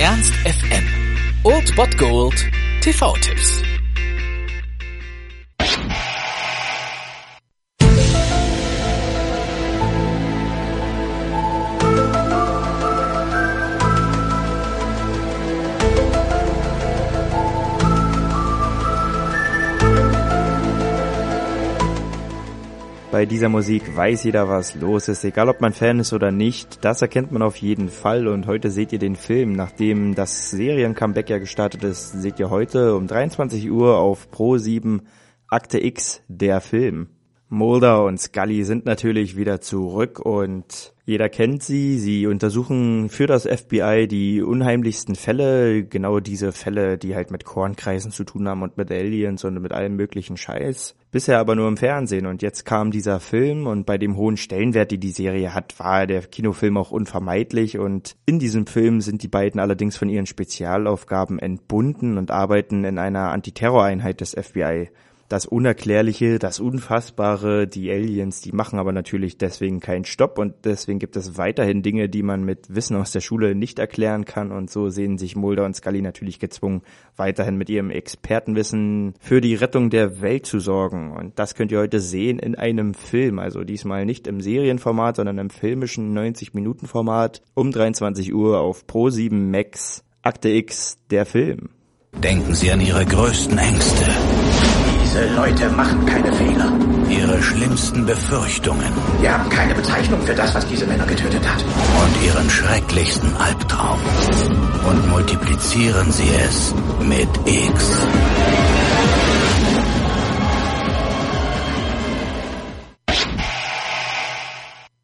Ernst FM. Old Bot Gold TV-Tipps. Bei dieser Musik weiß jeder, was los ist, egal ob man Fan ist oder nicht. Das erkennt man auf jeden Fall und heute seht ihr den Film. Nachdem das Serien-Comeback ja gestartet ist, seht ihr heute um 23 Uhr auf Pro 7 Akte X, der Film. Mulder und Scully sind natürlich wieder zurück und jeder kennt sie. Sie untersuchen für das FBI die unheimlichsten Fälle, genau diese Fälle, die halt mit Kornkreisen zu tun haben und mit Aliens und mit allem möglichen Scheiß. Bisher aber nur im Fernsehen und jetzt kam dieser Film und bei dem hohen Stellenwert, die die Serie hat, war der Kinofilm auch unvermeidlich und in diesem Film sind die beiden allerdings von ihren Spezialaufgaben entbunden und arbeiten in einer Antiterroreinheit des FBI das Unerklärliche, das Unfassbare, die Aliens, die machen aber natürlich deswegen keinen Stopp und deswegen gibt es weiterhin Dinge, die man mit Wissen aus der Schule nicht erklären kann und so sehen sich Mulder und Scully natürlich gezwungen, weiterhin mit ihrem Expertenwissen für die Rettung der Welt zu sorgen und das könnt ihr heute sehen in einem Film, also diesmal nicht im Serienformat, sondern im filmischen 90-Minuten-Format um 23 Uhr auf Pro7 Max Akte X, der Film. Denken Sie an Ihre größten Ängste. Diese Leute machen keine Fehler. Ihre schlimmsten Befürchtungen. Wir haben keine Bezeichnung für das, was diese Männer getötet hat. Und Ihren schrecklichsten Albtraum. Und multiplizieren Sie es mit X.